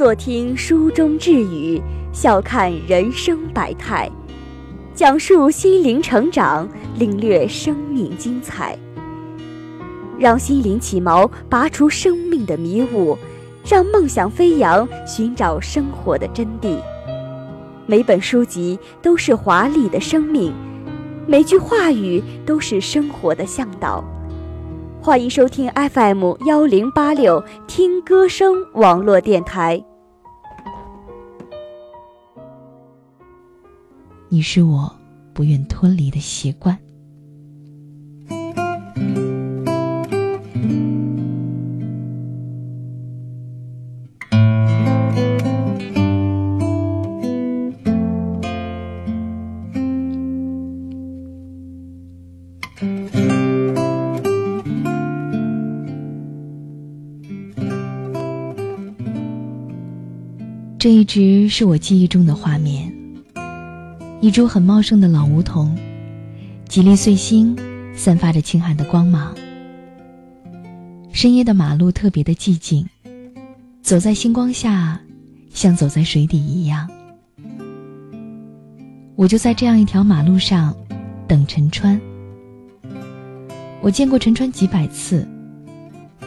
坐听书中智语，笑看人生百态，讲述心灵成长，领略生命精彩。让心灵起锚，拔除生命的迷雾，让梦想飞扬，寻找生活的真谛。每本书籍都是华丽的生命，每句话语都是生活的向导。欢迎收听 FM 幺零八六听歌声网络电台。你是我不愿脱离的习惯。这一直是我记忆中的画面：一株很茂盛的老梧桐，几粒碎星散发着清寒的光芒。深夜的马路特别的寂静，走在星光下，像走在水底一样。我就在这样一条马路上等陈川。我见过陈川几百次，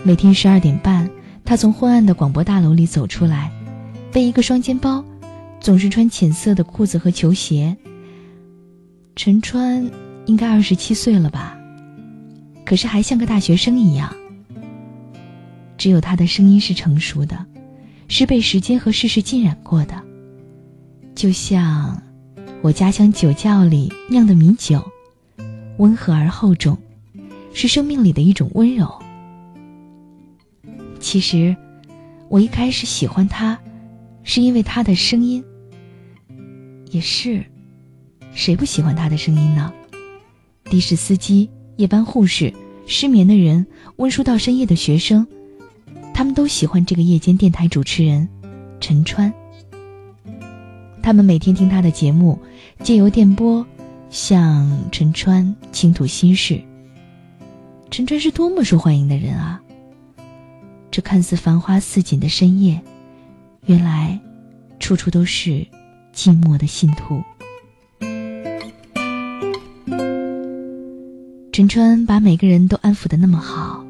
每天十二点半，他从昏暗的广播大楼里走出来。背一个双肩包，总是穿浅色的裤子和球鞋。陈川应该二十七岁了吧，可是还像个大学生一样。只有他的声音是成熟的，是被时间和世事浸染过的，就像我家乡酒窖里酿的米酒，温和而厚重，是生命里的一种温柔。其实，我一开始喜欢他。是因为他的声音，也是，谁不喜欢他的声音呢？的士司机、夜班护士、失眠的人、温书到深夜的学生，他们都喜欢这个夜间电台主持人陈川。他们每天听他的节目，借由电波向陈川倾吐心事。陈川是多么受欢迎的人啊！这看似繁花似锦的深夜。原来，处处都是寂寞的信徒。陈川把每个人都安抚的那么好，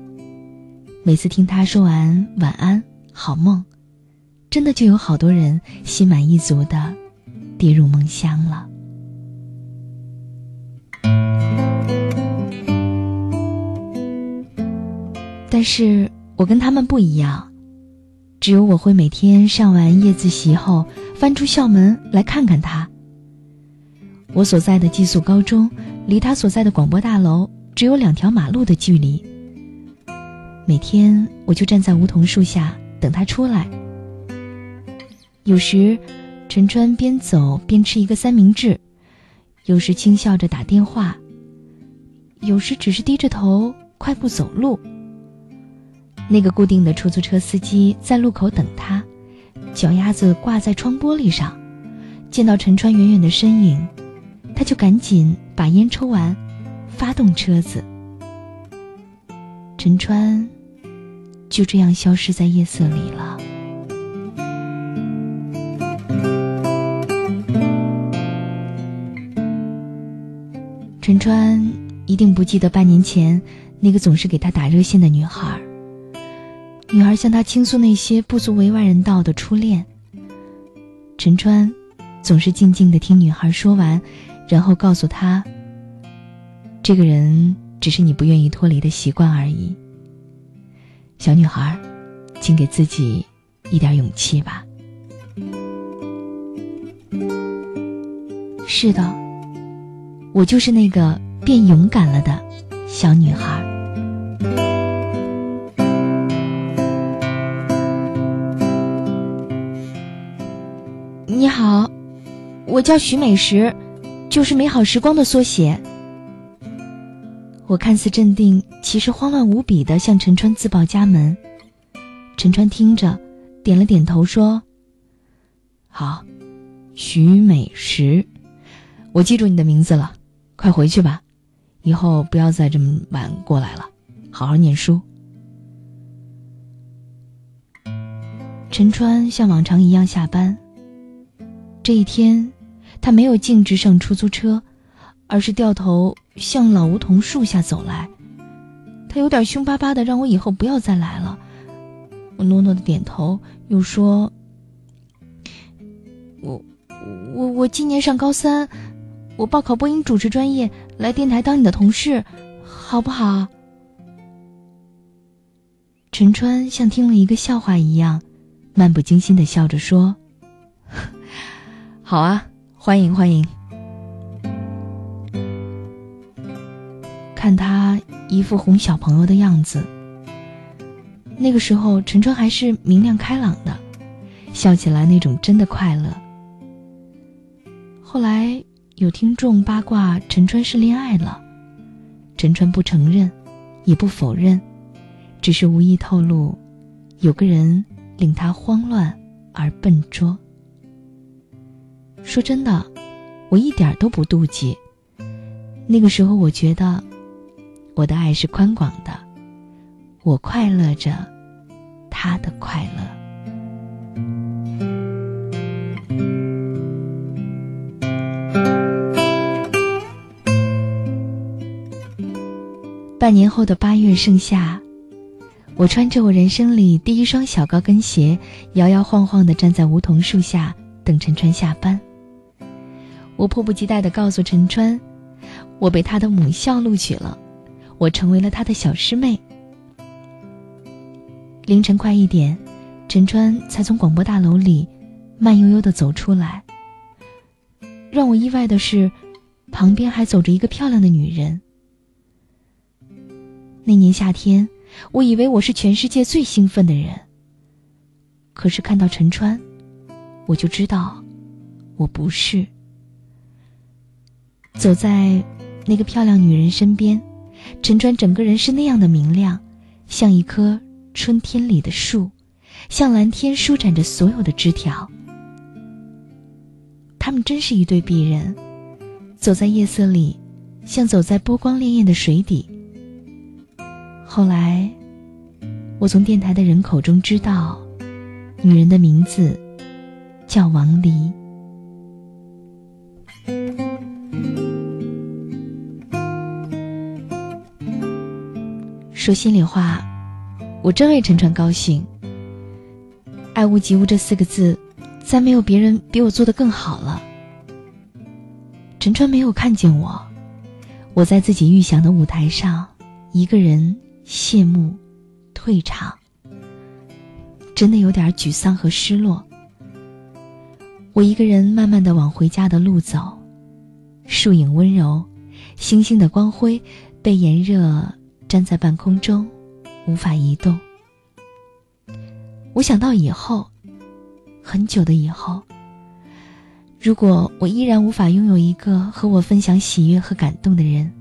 每次听他说完晚安、好梦，真的就有好多人心满意足的跌入梦乡了。但是我跟他们不一样。只有我会每天上完夜自习后，翻出校门来看看他。我所在的寄宿高中，离他所在的广播大楼只有两条马路的距离。每天我就站在梧桐树下等他出来。有时，陈川边走边吃一个三明治，有时轻笑着打电话，有时只是低着头快步走路。那个固定的出租车司机在路口等他，脚丫子挂在窗玻璃上，见到陈川远远的身影，他就赶紧把烟抽完，发动车子。陈川就这样消失在夜色里了。陈川一定不记得半年前那个总是给他打热线的女孩。女孩向他倾诉那些不足为外人道的初恋。陈川总是静静的听女孩说完，然后告诉她：“这个人只是你不愿意脱离的习惯而已。”小女孩，请给自己一点勇气吧。是的，我就是那个变勇敢了的小女孩。你好，我叫徐美石，就是美好时光的缩写。我看似镇定，其实慌乱无比的向陈川自报家门。陈川听着，点了点头说：“好，徐美石，我记住你的名字了。快回去吧，以后不要再这么晚过来了，好好念书。”陈川像往常一样下班。这一天，他没有径直上出租车，而是掉头向老梧桐树下走来。他有点凶巴巴的，让我以后不要再来了。我诺诺的点头，又说：“我，我，我今年上高三，我报考播音主持专业，来电台当你的同事，好不好？”陈川像听了一个笑话一样，漫不经心的笑着说：“好啊，欢迎欢迎。”看他一副哄小朋友的样子。那个时候，陈川还是明亮开朗的，笑起来那种真的快乐。后来有听众八卦陈川是恋爱了，陈川不承认，也不否认。只是无意透露，有个人令他慌乱而笨拙。说真的，我一点都不妒忌。那个时候，我觉得我的爱是宽广的，我快乐着，他的快乐。半年后的八月盛夏。我穿着我人生里第一双小高跟鞋，摇摇晃晃地站在梧桐树下等陈川下班。我迫不及待地告诉陈川，我被他的母校录取了，我成为了他的小师妹。凌晨快一点，陈川才从广播大楼里慢悠悠地走出来。让我意外的是，旁边还走着一个漂亮的女人。那年夏天。我以为我是全世界最兴奋的人。可是看到陈川，我就知道，我不是。走在那个漂亮女人身边，陈川整个人是那样的明亮，像一棵春天里的树，向蓝天舒展着所有的枝条。他们真是一对璧人，走在夜色里，像走在波光潋滟的水底。后来，我从电台的人口中知道，女人的名字叫王黎。说心里话，我真为陈川高兴。爱屋及乌这四个字，再没有别人比我做的更好了。陈川没有看见我，我在自己预想的舞台上，一个人。谢幕，退场。真的有点沮丧和失落。我一个人慢慢的往回家的路走，树影温柔，星星的光辉被炎热站在半空中，无法移动。我想到以后，很久的以后，如果我依然无法拥有一个和我分享喜悦和感动的人，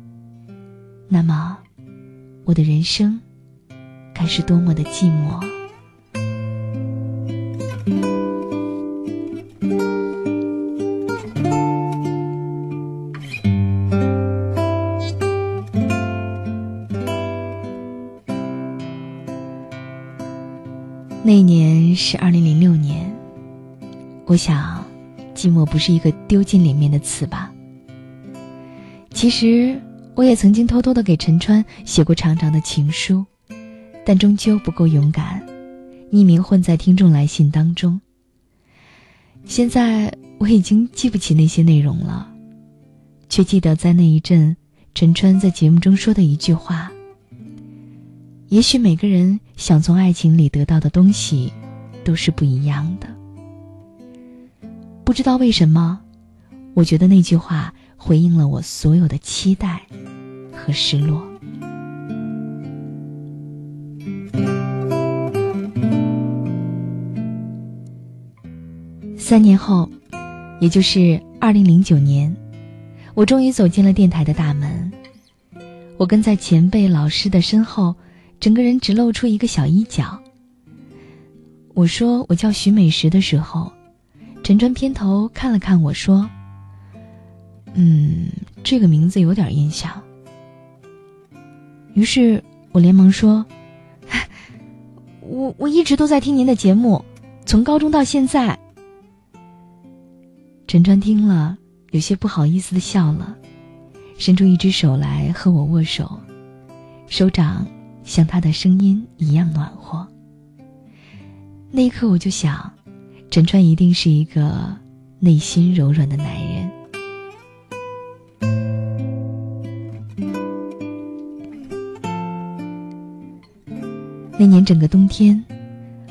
那么。我的人生该是多么的寂寞。我想，寂寞不是一个丢进里面的词吧？其实。我也曾经偷偷的给陈川写过长长的情书，但终究不够勇敢，匿名混在听众来信当中。现在我已经记不起那些内容了，却记得在那一阵，陈川在节目中说的一句话：“也许每个人想从爱情里得到的东西，都是不一样的。”不知道为什么，我觉得那句话。回应了我所有的期待和失落。三年后，也就是二零零九年，我终于走进了电台的大门。我跟在前辈老师的身后，整个人只露出一个小衣角。我说我叫徐美石的时候，陈川偏头看了看我说。嗯，这个名字有点印象。于是我连忙说：“我我一直都在听您的节目，从高中到现在。陈川听了，有些不好意思的笑了，伸出一只手来和我握手，手掌像他的声音一样暖和。那一刻，我就想，陈川一定是一个内心柔软的男人。那年整个冬天，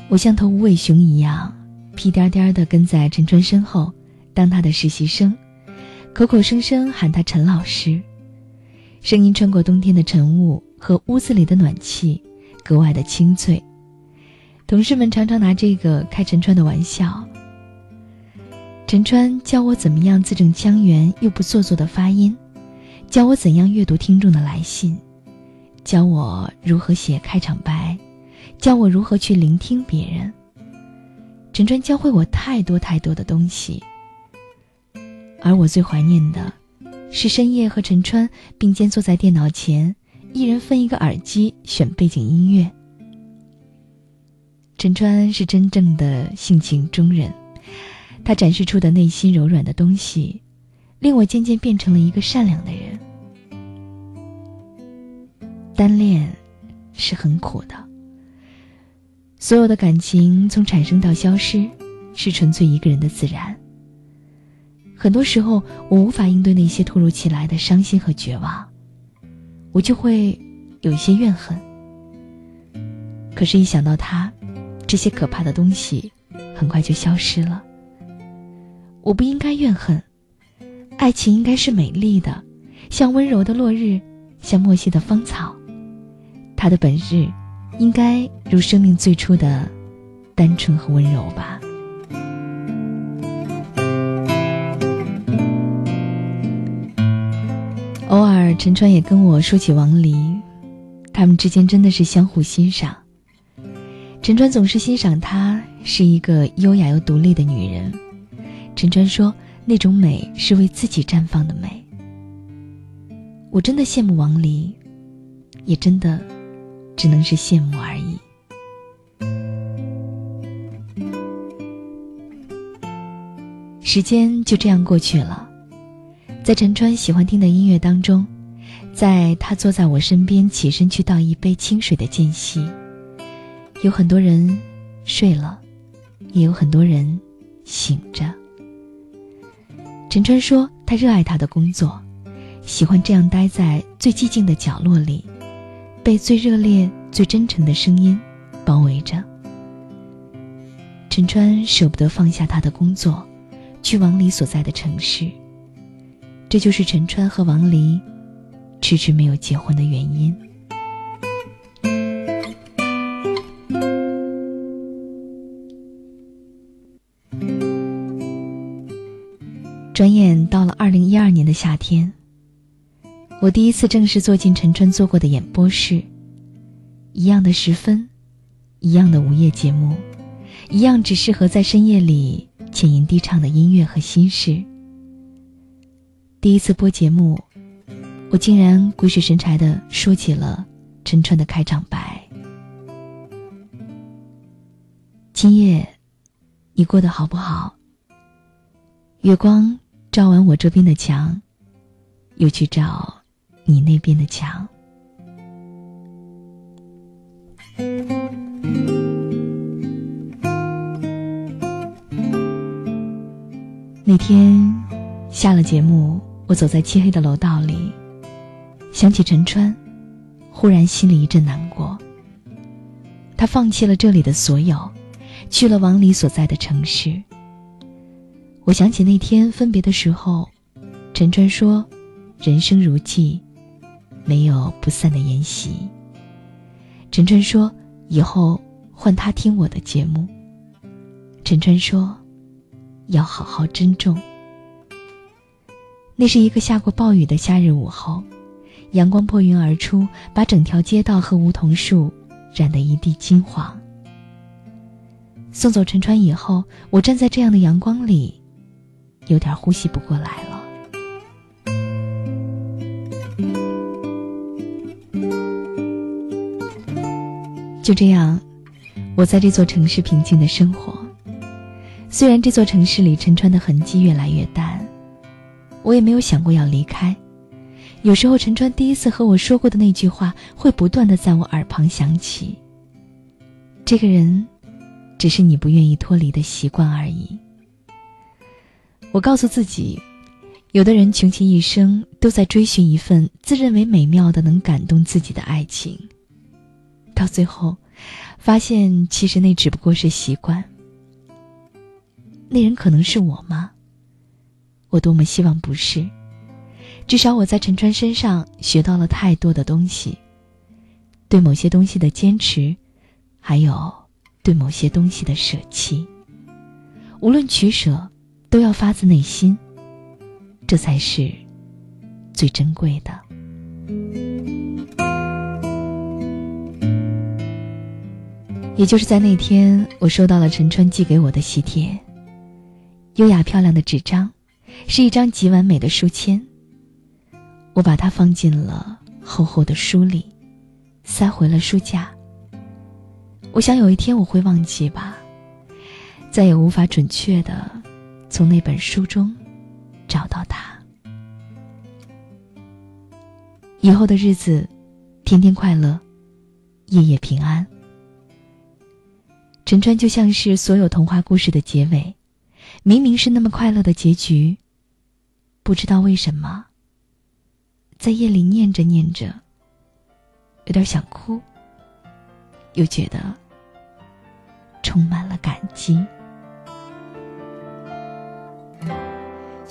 我像头无尾熊一样，屁颠颠的跟在陈川身后。当他的实习生，口口声声喊他陈老师，声音穿过冬天的晨雾和屋子里的暖气，格外的清脆。同事们常常拿这个开陈川的玩笑。陈川教我怎么样字正腔圆又不做作的发音，教我怎样阅读听众的来信，教我如何写开场白，教我如何去聆听别人。陈川教会我太多太多的东西。而我最怀念的，是深夜和陈川并肩坐在电脑前，一人分一个耳机选背景音乐。陈川是真正的性情中人，他展示出的内心柔软的东西，令我渐渐变成了一个善良的人。单恋是很苦的，所有的感情从产生到消失，是纯粹一个人的自然。很多时候，我无法应对那些突如其来的伤心和绝望，我就会有一些怨恨。可是，一想到他，这些可怕的东西很快就消失了。我不应该怨恨，爱情应该是美丽的，像温柔的落日，像莫西的芳草。它的本质，应该如生命最初的单纯和温柔吧。偶尔，陈川也跟我说起王黎，他们之间真的是相互欣赏。陈川总是欣赏她是一个优雅又独立的女人。陈川说，那种美是为自己绽放的美。我真的羡慕王黎，也真的只能是羡慕而已。时间就这样过去了。在陈川喜欢听的音乐当中，在他坐在我身边起身去倒一杯清水的间隙，有很多人睡了，也有很多人醒着。陈川说，他热爱他的工作，喜欢这样待在最寂静的角落里，被最热烈、最真诚的声音包围着。陈川舍不得放下他的工作，去往里所在的城市。这就是陈川和王黎迟迟没有结婚的原因。转眼到了二零一二年的夏天，我第一次正式坐进陈川做过的演播室，一样的时分，一样的午夜节目，一样只适合在深夜里浅吟低唱的音乐和心事。第一次播节目，我竟然鬼使神差的说起了陈川的开场白。今夜，你过得好不好？月光照完我这边的墙，又去照你那边的墙。那天下了节目。我走在漆黑的楼道里，想起陈川，忽然心里一阵难过。他放弃了这里的所有，去了王离所在的城市。我想起那天分别的时候，陈川说：“人生如寄，没有不散的筵席。”陈川说：“以后换他听我的节目。”陈川说：“要好好珍重。”那是一个下过暴雨的夏日午后，阳光破云而出，把整条街道和梧桐树染得一地金黄。送走陈川以后，我站在这样的阳光里，有点呼吸不过来了。就这样，我在这座城市平静的生活，虽然这座城市里陈川的痕迹越来越淡，我也没有想过要离开。有时候，陈川第一次和我说过的那句话，会不断的在我耳旁响起。这个人，只是你不愿意脱离的习惯而已。我告诉自己，有的人穷其一生都在追寻一份自认为美妙的、能感动自己的爱情，到最后，发现其实那只不过是习惯。那人可能是我吗？我多么希望不是。至少我在陈川身上学到了太多的东西，对某些东西的坚持，还有对某些东西的舍弃。无论取舍，都要发自内心，这才是最珍贵的。也就是在那天，我收到了陈川寄给我的喜帖。优雅漂亮的纸张，是一张极完美的书签。我把它放进了厚厚的书里，塞回了书架。我想有一天我会忘记吧，再也无法准确的从那本书中找到他。以后的日子，天天快乐，夜夜平安。陈川就像是所有童话故事的结尾。明明是那么快乐的结局，不知道为什么，在夜里念着念着，有点想哭，又觉得充满了感激。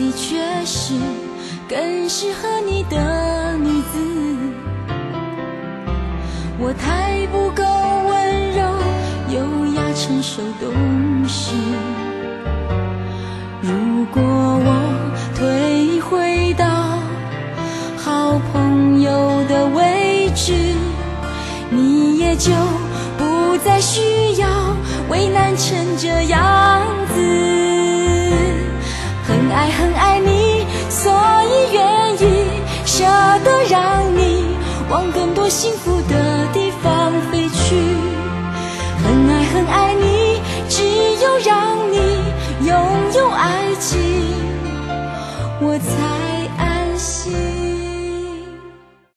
的确是更适合你的女子。我太不够温柔、优雅、成熟、懂事。如果我幸福的地方飞去。很爱很爱你，只有让你。拥有爱情，我才。